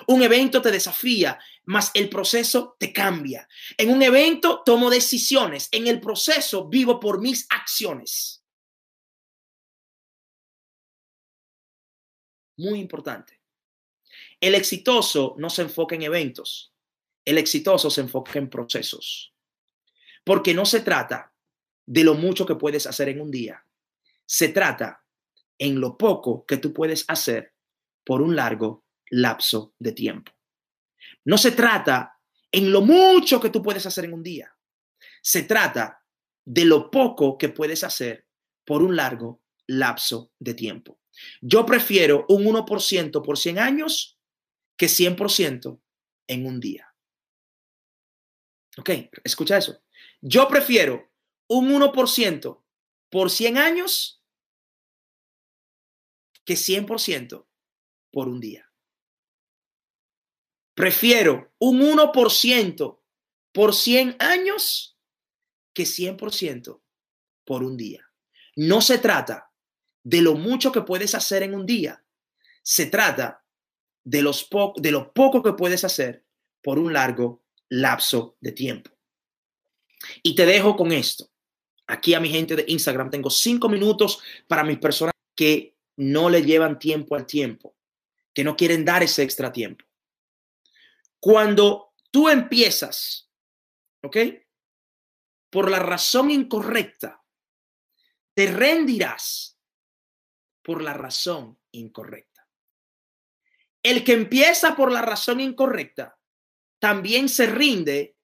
Speaker 2: Un evento te desafía, mas el proceso te cambia. En un evento tomo decisiones, en el proceso vivo por mis acciones. Muy importante. El exitoso no se enfoca en eventos, el exitoso se enfoca en procesos. Porque no se trata de lo mucho que puedes hacer en un día, se trata en lo poco que tú puedes hacer por un largo lapso de tiempo. No se trata en lo mucho que tú puedes hacer en un día. Se trata de lo poco que puedes hacer por un largo lapso de tiempo. Yo prefiero un 1% por 100 años que 100% en un día. Ok, escucha eso. Yo prefiero un 1% por 100 años que 100% por un día. Prefiero un 1% por 100 años que 100% por un día. No se trata de lo mucho que puedes hacer en un día. Se trata de, los de lo poco que puedes hacer por un largo lapso de tiempo. Y te dejo con esto. Aquí a mi gente de Instagram tengo cinco minutos para mis personas que no le llevan tiempo al tiempo, que no quieren dar ese extra tiempo. Cuando tú empiezas, ¿ok? Por la razón incorrecta, te rendirás por la razón incorrecta. El que empieza por la razón incorrecta también se rinde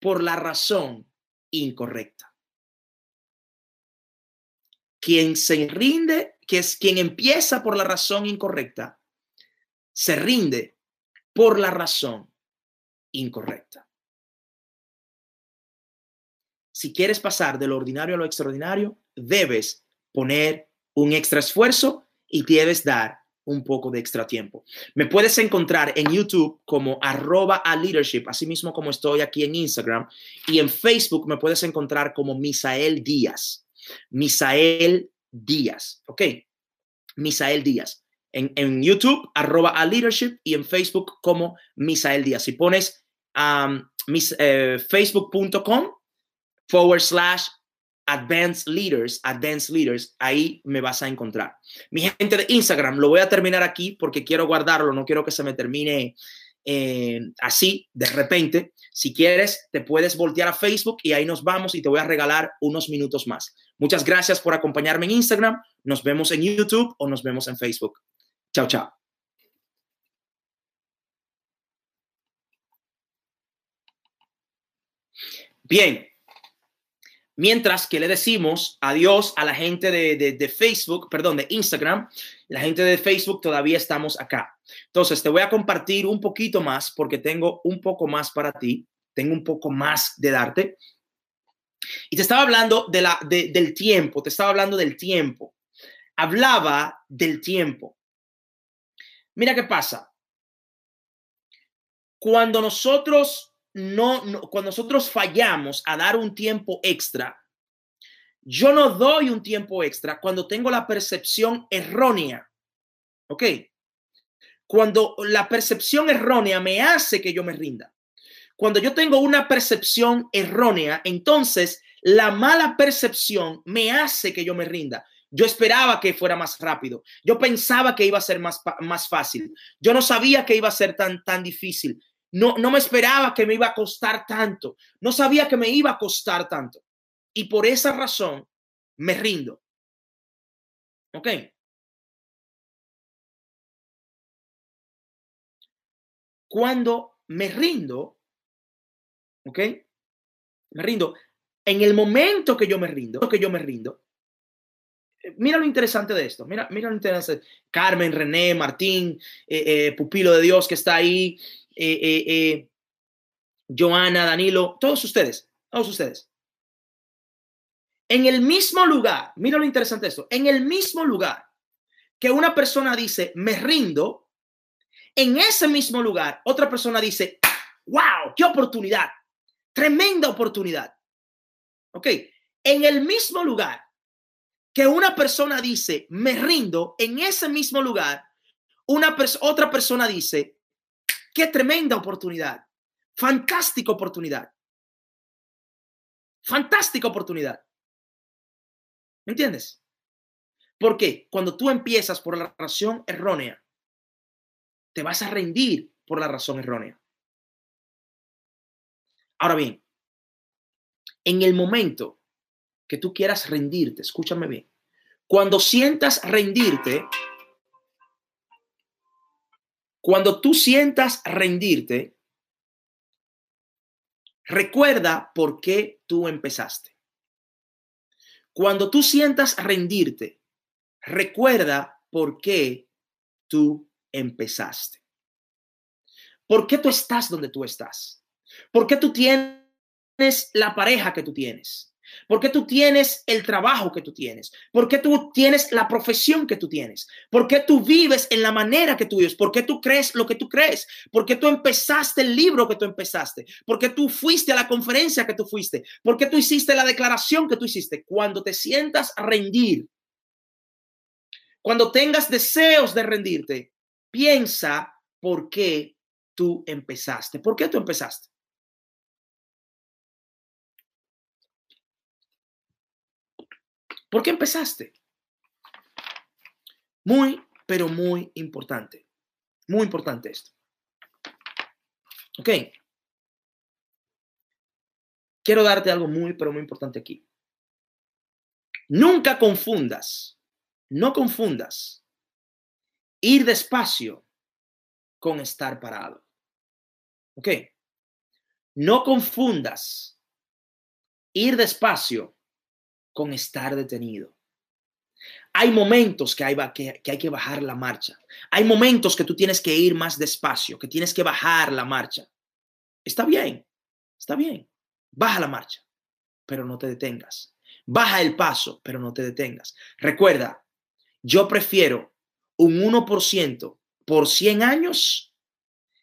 Speaker 2: por la razón incorrecta. Quien se rinde que es quien empieza por la razón incorrecta, se rinde por la razón incorrecta. Si quieres pasar de lo ordinario a lo extraordinario, debes poner un extra esfuerzo y debes dar un poco de extra tiempo. Me puedes encontrar en YouTube como arroba a leadership, así mismo como estoy aquí en Instagram, y en Facebook me puedes encontrar como Misael Díaz. Misael Díaz, ¿ok? Misael Díaz. En, YouTube, arroba a leadership y en Facebook como Misael Díaz. Si pones eh, facebook.com forward slash advanced leaders, advanced leaders, ahí me vas a encontrar. Mi gente de Instagram, lo voy a terminar aquí porque quiero guardarlo, no quiero que se me termine eh, así de repente. Si quieres, te puedes voltear a Facebook y ahí nos vamos y te voy a regalar unos minutos más. Muchas gracias por acompañarme en Instagram. Nos vemos en YouTube o nos vemos en Facebook. Chao, chao. Bien, Mientras que le decimos adiós a la gente de, de, Facebook, perdón, de Instagram, la gente de Facebook todavía estamos acá. Entonces, te voy a compartir un poquito más porque tengo un poco más para ti, tengo un poco más de darte. Y te estaba hablando de la, del tiempo, te estaba hablando del tiempo. Hablaba del tiempo. Mira qué pasa. Cuando nosotros no, cuando nosotros fallamos a dar un tiempo extra, yo no doy un tiempo extra cuando tengo la percepción errónea ¿Ok? Cuando la percepción errónea me hace que yo me rinda. Cuando yo tengo una percepción errónea, entonces la mala percepción me hace que yo me rinda. Yo esperaba que fuera más rápido. Yo pensaba que iba a ser más, más fácil. Yo no sabía que iba a ser tan, tan difícil. No, no me esperaba que me iba a costar tanto. No sabía que me iba a costar tanto. Y por esa razón me rindo. ¿Ok? Cuando me rindo, ¿ok? Me rindo. En el momento que yo me rindo, que yo me rindo, eh, mira lo interesante de esto, mira, mira lo interesante. Carmen, René, Martín, eh, eh, Pupilo de Dios que está ahí, Joana, Danilo, todos ustedes, todos ustedes. En el mismo lugar, mira lo interesante esto, en el mismo lugar que una persona dice, me rindo, en ese mismo lugar, otra persona dice, wow, qué oportunidad, tremenda oportunidad. Ok, en el mismo lugar que una persona dice, me rindo, en ese mismo lugar, una otra persona dice, qué tremenda oportunidad, fantástica oportunidad, fantástica oportunidad. ¿Me entiendes? Porque cuando tú empiezas por la razón errónea, te vas a rendir por la razón errónea. Ahora bien, en el momento que tú quieras rendirte, escúchame bien, cuando sientas rendirte, cuando tú sientas rendirte, recuerda por qué tú empezaste. Cuando tú sientas rendirte, recuerda por qué tú empezaste. ¿Por qué tú estás donde tú estás? ¿Por qué tú tienes la pareja que tú tienes? ¿Por qué tú tienes el trabajo que tú tienes? ¿Por qué tú tienes la profesión que tú tienes? ¿Por qué tú vives en la manera que tú vives? ¿Por qué tú crees lo que tú crees? ¿Por qué tú empezaste el libro que tú empezaste? ¿Por qué tú fuiste a la conferencia que tú fuiste? ¿Por qué tú hiciste la declaración que tú hiciste? Cuando te sientas a rendir, cuando tengas deseos de rendirte, piensa por qué tú empezaste. ¿Por qué tú empezaste? ¿Por qué empezaste? Muy, pero muy importante. Muy importante esto. Ok. Quiero darte algo muy, pero muy importante aquí. Nunca confundas, no confundas ir despacio con estar parado. ¿Ok? No confundas ir despacio con estar detenido. Hay momentos que hay, que, que hay que bajar la marcha. Hay momentos que tú tienes que ir más despacio, que tienes que bajar la marcha. Está bien, está bien. Baja la marcha, pero no te detengas. Baja el paso, pero no te detengas. Recuerda, yo prefiero un 1% por 100 años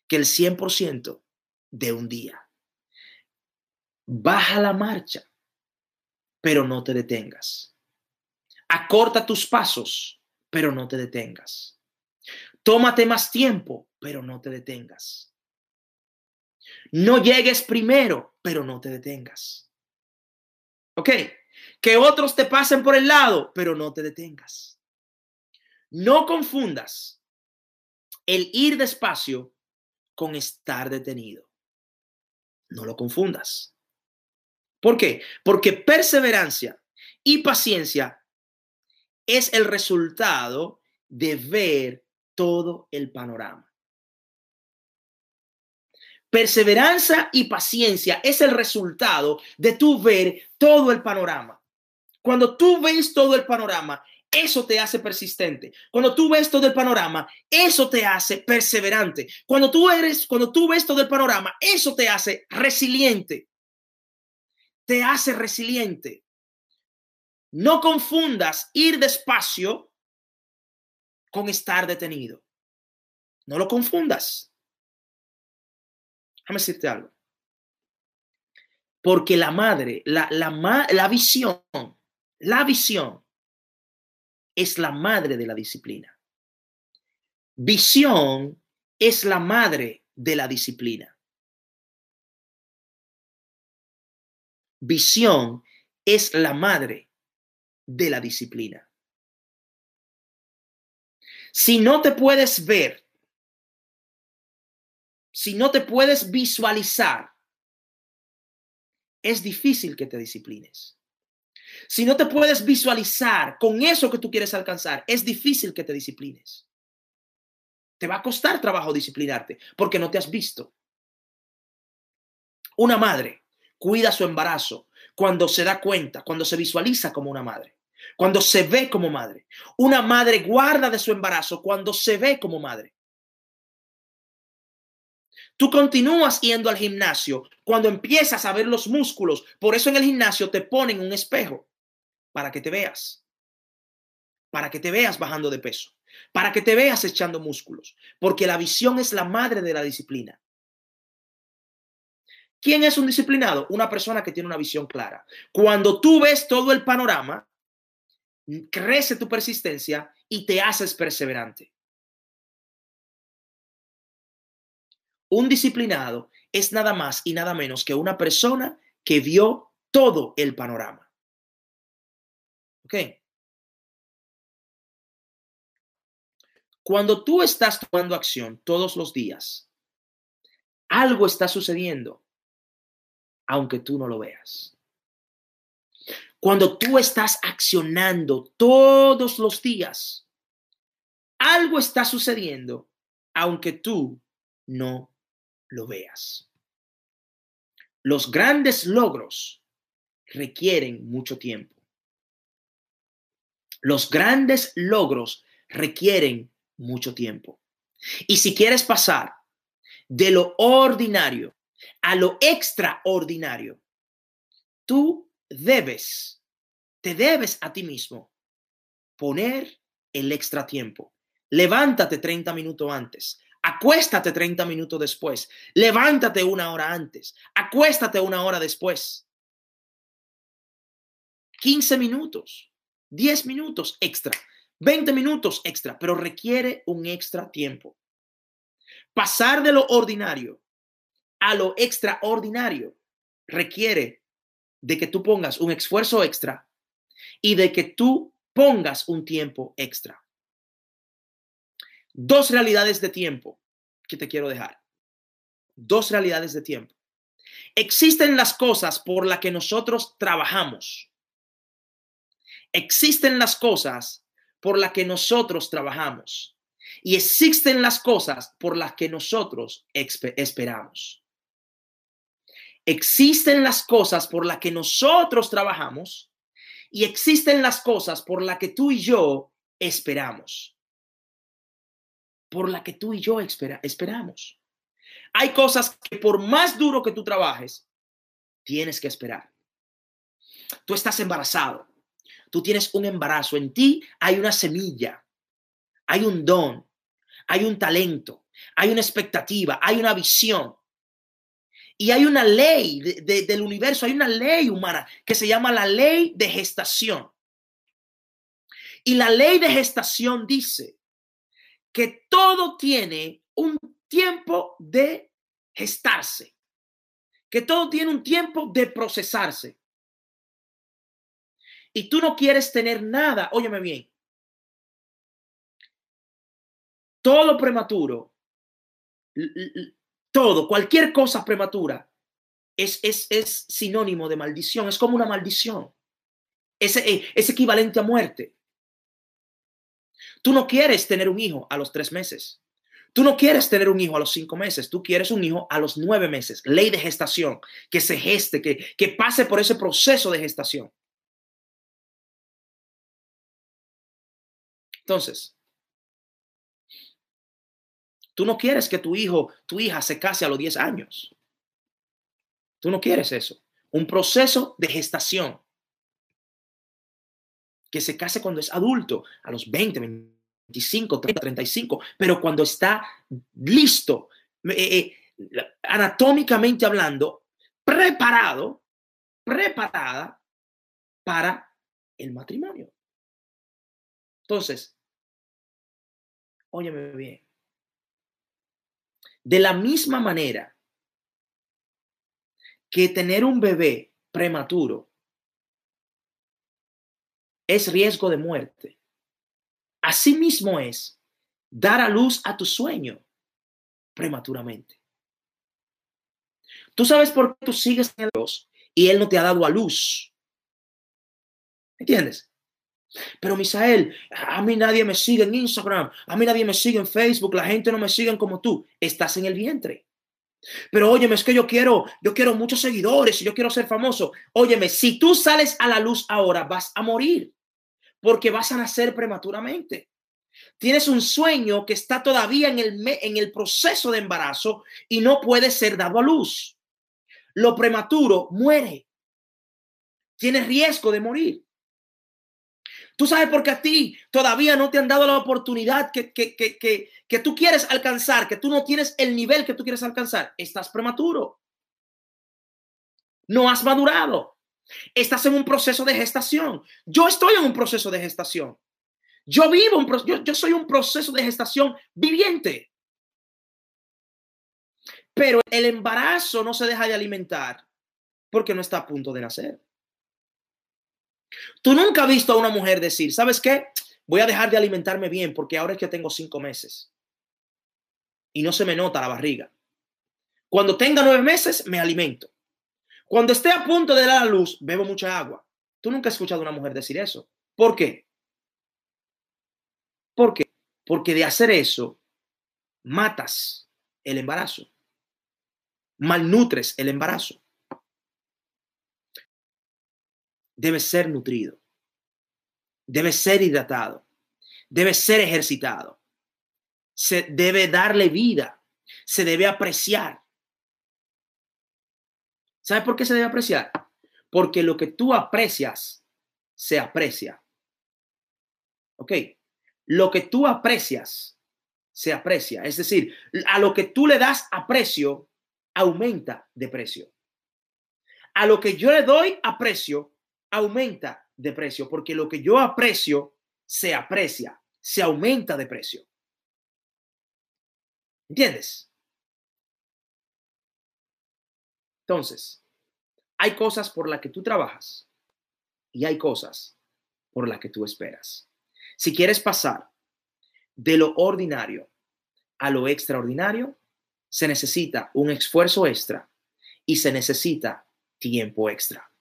Speaker 2: que el 100% de un día. Baja la marcha, pero no te detengas. Acorta tus pasos, pero no te detengas. Tómate más tiempo, pero no te detengas. No llegues primero, pero no te detengas. ¿Ok? Que otros te pasen por el lado, pero no te detengas. No confundas el ir despacio con estar detenido. No lo confundas. ¿Por qué? Porque perseverancia y paciencia es el resultado de ver todo el panorama. Perseverancia y paciencia es el resultado de tu ver todo el panorama. Cuando tú ves todo el panorama, eso te hace persistente. Cuando tú ves todo el panorama, eso te hace perseverante. Cuando tú eres, cuando tú ves todo el panorama, eso te hace resiliente te hace resiliente. No confundas ir despacio con estar detenido. No lo confundas. Déjame decirte algo. Porque la madre, la, la, la visión, la visión es la madre de la disciplina. Visión es la madre de la disciplina. Visión es la madre de la disciplina. Si no te puedes ver, si no te puedes visualizar, es difícil que te disciplines. Si no te puedes visualizar con eso que tú quieres alcanzar, es difícil que te disciplines. Te va a costar trabajo disciplinarte porque no te has visto. Una madre cuida su embarazo cuando se da cuenta, cuando se visualiza como una madre cuando se ve como madre. Una madre guarda de su embarazo cuando se ve como madre. Tú continúas yendo al gimnasio cuando empiezas a ver los músculos. Por eso en el gimnasio te ponen un espejo para que te veas. Para que te veas bajando de peso. Para que te veas echando músculos. Porque la visión es la madre de la disciplina. ¿Quién es un disciplinado? Una persona que tiene una visión clara. Cuando tú ves todo el panorama, crece tu persistencia y te haces perseverante. Un disciplinado es nada más y nada menos que una persona que vio todo el panorama. ¿Ok? Cuando tú estás tomando acción todos los días, algo está sucediendo, aunque tú no lo veas. Cuando tú estás accionando todos los días, algo está sucediendo, aunque tú no lo veas. Los grandes logros requieren mucho tiempo. Los grandes logros requieren mucho tiempo. Y si quieres pasar de lo ordinario a lo extraordinario, tú debes, te debes a ti mismo poner el extra tiempo. Levántate 30 minutos antes. Acuéstate 30 minutos después. Levántate una hora antes. Acuéstate una hora después. 15 minutos, 10 minutos extra, 20 minutos extra, pero requiere un extra tiempo. Pasar de lo ordinario a lo extraordinario requiere de que tú pongas un esfuerzo extra y de que tú pongas un tiempo extra. Dos realidades de tiempo que te quiero dejar. Dos realidades de tiempo. Existen las cosas por las que nosotros trabajamos. Existen las cosas por las que nosotros trabajamos. Y existen las cosas por las que nosotros esperamos. Existen las cosas por las que nosotros trabajamos y existen las cosas por las que tú y yo esperamos. Por la que tú y yo esperamos. Hay cosas que por más duro que tú trabajes, tienes que esperar. Tú estás embarazado. Tú tienes un embarazo. En ti hay una semilla. Hay un don. Hay un talento. Hay una expectativa. Hay una visión. Y hay una ley del universo, hay una ley humana que se llama la ley de gestación. Y la ley de gestación dice que todo tiene un tiempo de gestarse, que todo tiene un tiempo de procesarse. Y tú no quieres tener nada, óyeme bien, todo prematuro todo, cualquier cosa prematura es, es, es sinónimo de maldición, es como una maldición. Es, eh, es equivalente a muerte. Tú no quieres tener un hijo a los tres meses. Tú no quieres tener un hijo a los cinco meses, tú quieres un hijo a los nueve meses. Ley de gestación, que se geste, que, que pase por ese proceso de gestación. Entonces, Tú no quieres que tu hijo, tu hija se case a los 10 años. Tú no quieres eso. Un proceso de gestación. Que se case cuando es adulto, a los 20, 25, 30, 35, pero cuando está listo, eh, eh, anatómicamente hablando, preparado, preparada para el matrimonio. Entonces, óyeme bien, De la misma manera que tener un bebé prematuro es riesgo de muerte. Asimismo es dar a luz a tu sueño prematuramente. Tú sabes por qué tú sigues en Dios y Él no te ha dado a luz. ¿Entiendes? Pero Misael, a mí nadie me sigue en Instagram, a mí nadie me sigue en Facebook, la gente no me sigue como tú. Estás en el vientre. Pero óyeme, es que yo quiero, yo quiero muchos seguidores y yo quiero ser famoso. Óyeme, si tú sales a la luz ahora, vas a morir porque vas a nacer prematuramente. Tienes un sueño que está todavía en el, en el proceso de embarazo y no puede ser dado a luz. Lo prematuro muere. Tienes riesgo de morir. Tú sabes por qué a ti todavía no te han dado la oportunidad que, que, que, que, que tú quieres alcanzar, que tú no tienes el nivel que tú quieres alcanzar. Estás prematuro. No has madurado. Estás en un proceso de gestación. Yo estoy en un proceso de gestación. Yo vivo, un, yo, yo soy un proceso de gestación viviente. Pero el embarazo no se deja de alimentar porque no está a punto de nacer. Tú nunca has visto a una mujer decir, ¿sabes qué? Voy a dejar de alimentarme bien porque ahora es que tengo cinco meses y no se me nota la barriga. Cuando tenga nueve meses, me alimento. Cuando esté a punto de dar a luz, bebo mucha agua. Tú nunca has escuchado a una mujer decir eso. ¿Por qué? ¿Por qué? Porque de hacer eso, matas el embarazo. Malnutres el embarazo. Debe ser nutrido, debe ser hidratado, debe ser ejercitado, se debe darle vida, se debe apreciar. ¿Sabes por qué se debe apreciar? Porque lo que tú aprecias se aprecia. ¿Ok? Lo que tú aprecias se aprecia. Es decir, a lo que tú le das aprecio, aumenta de precio. A lo que yo le doy aprecio, aumenta de precio, porque lo que yo aprecio se aprecia, se aumenta de precio. ¿Entiendes? Entonces, hay cosas por las que tú trabajas y hay cosas por las que tú esperas. Si quieres pasar de lo ordinario a lo extraordinario, se necesita un esfuerzo extra y se necesita tiempo extra.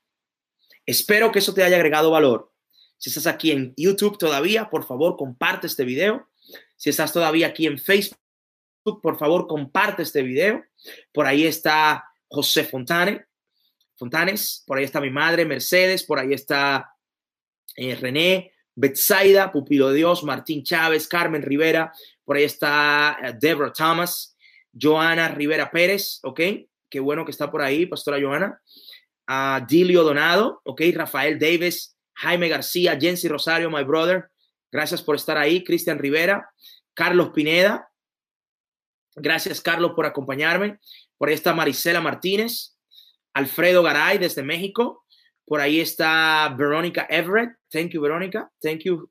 Speaker 2: Espero que eso te haya agregado valor. Si estás aquí en YouTube todavía, por favor, comparte este video. Si estás todavía aquí en Facebook, por favor, comparte este video. Por ahí está José Fontane, Fontanes, por ahí está mi madre, Mercedes, por ahí está eh, René, Betsaida, Pupilo Dios, Martín Chávez, Carmen Rivera, por ahí está eh, Deborah Thomas, Joana Rivera Pérez, ¿ok? Qué bueno que está por ahí, Pastora Joana a Dilio Donado, ok, Rafael Davis, Jaime García, Jensi Rosario, my brother, gracias por estar ahí, Cristian Rivera, Carlos Pineda, gracias Carlos por acompañarme, por ahí está Marisela Martínez, Alfredo Garay desde México, por ahí está Verónica Everett, thank you Verónica, thank you,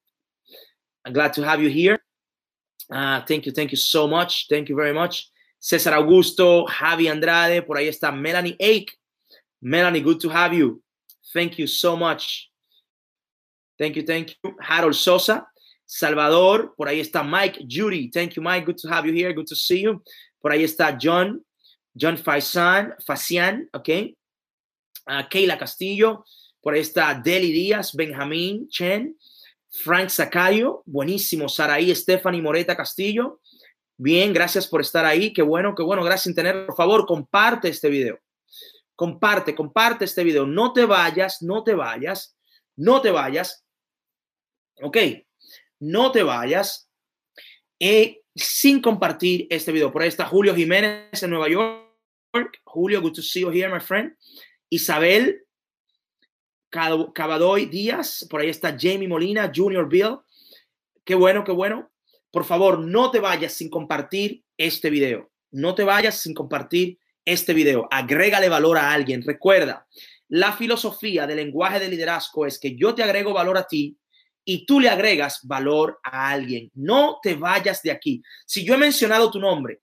Speaker 2: I'm glad to have you here, uh, thank you, thank you so much, thank you very much, César Augusto, Javi Andrade, por ahí está Melanie Ake, Melanie, good to have you. Thank you so much. Thank you, thank you. Harold Sosa, Salvador, por ahí está Mike Judy. Thank you, Mike. Good to have you here. Good to see you. Por ahí está John, John Faisan, Facian, ok. Uh, Keila Castillo, por ahí está Deli Díaz, Benjamín Chen, Frank Sacayo, buenísimo. Saraí, Stephanie Moreta Castillo. Bien, gracias por estar ahí. Qué bueno, qué bueno. Gracias en tener. Por favor, comparte este video comparte, comparte este video. No te vayas, no te vayas, no te vayas. Ok, no te vayas sin compartir este video. Por ahí está Julio Jiménez en Nueva York. Julio, good to see you here, my friend. Isabel Cabadoy Díaz. Por ahí está Jamie Molina, Junior Bill. Qué bueno, qué bueno. Por favor, no te vayas sin compartir este video. No te vayas sin compartir este video, agrégale valor a alguien. Recuerda, la filosofía del lenguaje de liderazgo es que yo te agrego valor a ti y tú le agregas valor a alguien. No te vayas de aquí. Si yo he mencionado tu nombre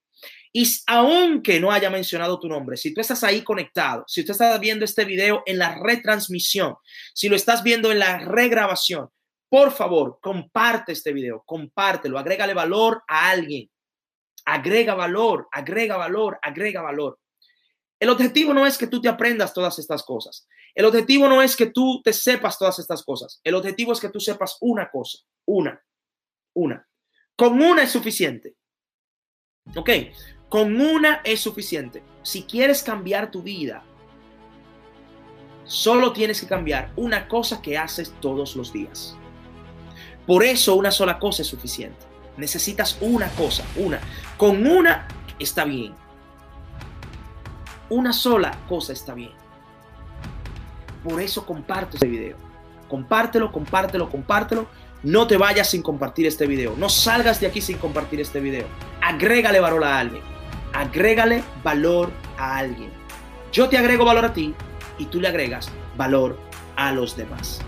Speaker 2: Y aunque no haya mencionado tu nombre, si tú estás ahí conectado, si tú estás viendo este video en la retransmisión, si lo estás viendo en la regrabación, por favor, comparte este video, compártelo, agrégale valor a alguien. Agrega valor, agrega valor, agrega valor. El objetivo no es que tú te aprendas todas estas cosas. El objetivo no es que tú te sepas todas estas cosas. El objetivo es que tú sepas una cosa, una, una. Con una es suficiente. ¿Ok? Con una es suficiente. Si quieres cambiar tu vida, solo tienes que cambiar una cosa que haces todos los días. Por eso una sola cosa es suficiente. Necesitas una cosa, una. Con una está bien. Una sola cosa está bien. Por eso comparto este video. Compártelo, compártelo, compártelo. No te vayas sin compartir este video. No salgas de aquí sin compartir este video. Agrégale valor a alguien. Agrégale valor a alguien. Yo te agrego valor a ti y tú le agregas valor a los demás.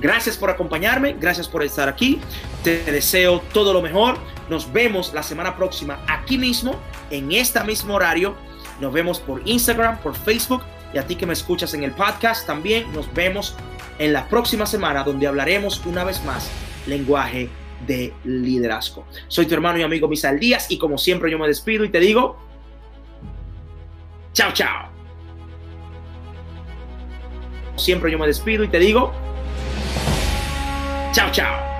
Speaker 2: Gracias por acompañarme, gracias por estar aquí. Te deseo todo lo mejor. Nos vemos la semana próxima aquí mismo, en este mismo horario nos vemos por Instagram, por Facebook y a ti que me escuchas en el podcast también nos vemos en la próxima semana donde hablaremos una vez más lenguaje de liderazgo. Soy tu hermano y amigo Misael Díaz y como siempre yo me despido y te digo, chao, chao. Siempre yo me despido y te digo, chao, chao.